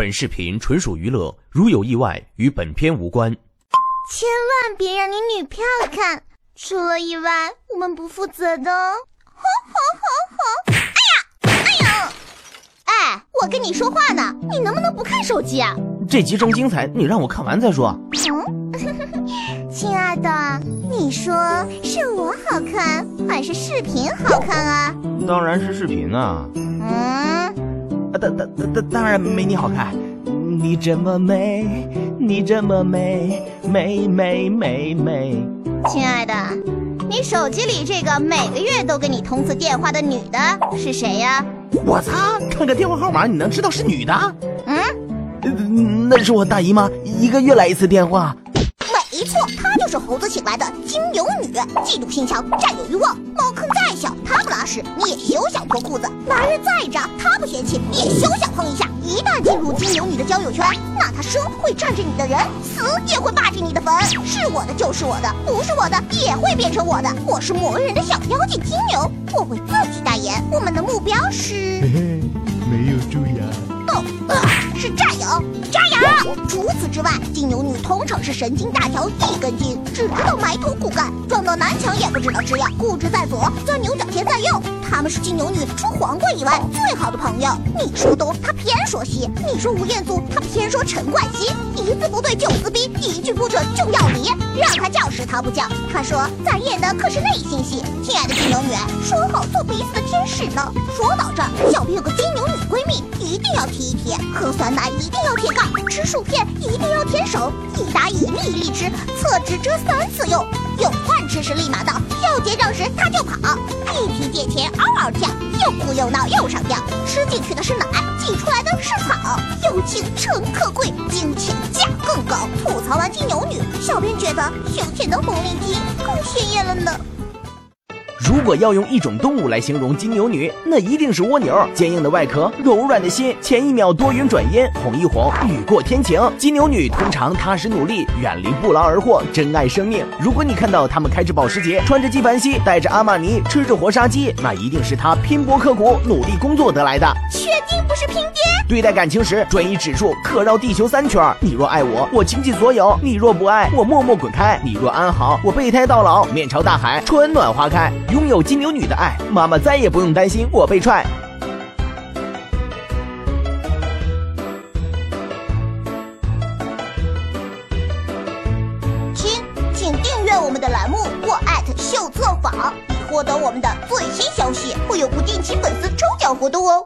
本视频纯属娱乐，如有意外，与本片无关。千万别让你女票看，出了意外，我们不负责的。吼吼吼吼！哎呀，哎呀！哎，我跟你说话呢，你能不能不看手机啊？这集正精彩，你让我看完再说。嗯，亲爱的，你说是我好看还是视频好看啊？当然是视频啊。嗯，当当当当当然没你好看。你这么美，你这么美，美美美美。亲爱的，你手机里这个每个月都跟你通次电话的女的是谁呀？我擦，看个电话号码你能知道是女的？嗯，那是我大姨妈，一个月来一次电话。没错，她就是猴子请来的金牛女，嫉妒心强，占有欲望。茅坑再小，你也休想脱裤子。男人再渣，他不嫌弃，你也休想碰一下。一旦进入金牛女的交友圈，那他生会占着你的人，死也会霸着你的坟。是我的就是我的，不是我的也会变成我的。我是魔人的小妖精金牛，我会自己代言。我们的目标是，嘿嘿，没有蛀牙。哦。是战友，加油！除此之外，金牛女通常是神经大条一根筋，只知道埋头苦干，撞到南墙也不知道吃药，固执在左，钻牛角尖在右。他们是金牛女除黄瓜以外最好的朋友。你说东，他偏说西；你说吴彦祖，他偏说陈冠希。一字不对就撕逼，一句不准就要离。让他叫时他不叫，他说咱演的可是内心戏。亲爱的金牛女，说好做彼此的天使呢。说到这儿，小编有个金牛女闺蜜，一定要提喝酸。奶一定要舔杠，吃薯片一定要舔手，一打一粒一粒吃，厕纸遮三次用。有饭吃时立马到，要结账时他就跑。一提借钱嗷嗷跳，又哭又闹又上吊。吃进去的是奶，挤出来的是草。友情诚可贵，金钱价更高。吐槽完金牛女，小编觉得胸前的红领巾更。如果要用一种动物来形容金牛女，那一定是蜗牛。坚硬的外壳，柔软的心，前一秒多云转阴，哄一哄雨过天晴。金牛女通常踏实努力，远离不劳而获，珍爱生命。如果你看到他们开着保时捷，穿着纪梵希，戴着阿玛尼，吃着活杀鸡，那一定是他拼搏刻苦，努力工作得来的。确定不是拼爹？对待感情时，专一指数可绕地球三圈。你若爱我，我倾尽所有；你若不爱我，默默滚开。你若安好，我备胎到老，面朝大海，春暖花开。拥有金牛女的爱，妈妈再也不用担心我被踹。亲，请订阅我们的栏目或艾特秀策坊，以获得我们的最新消息，会有不定期粉丝抽奖活动哦。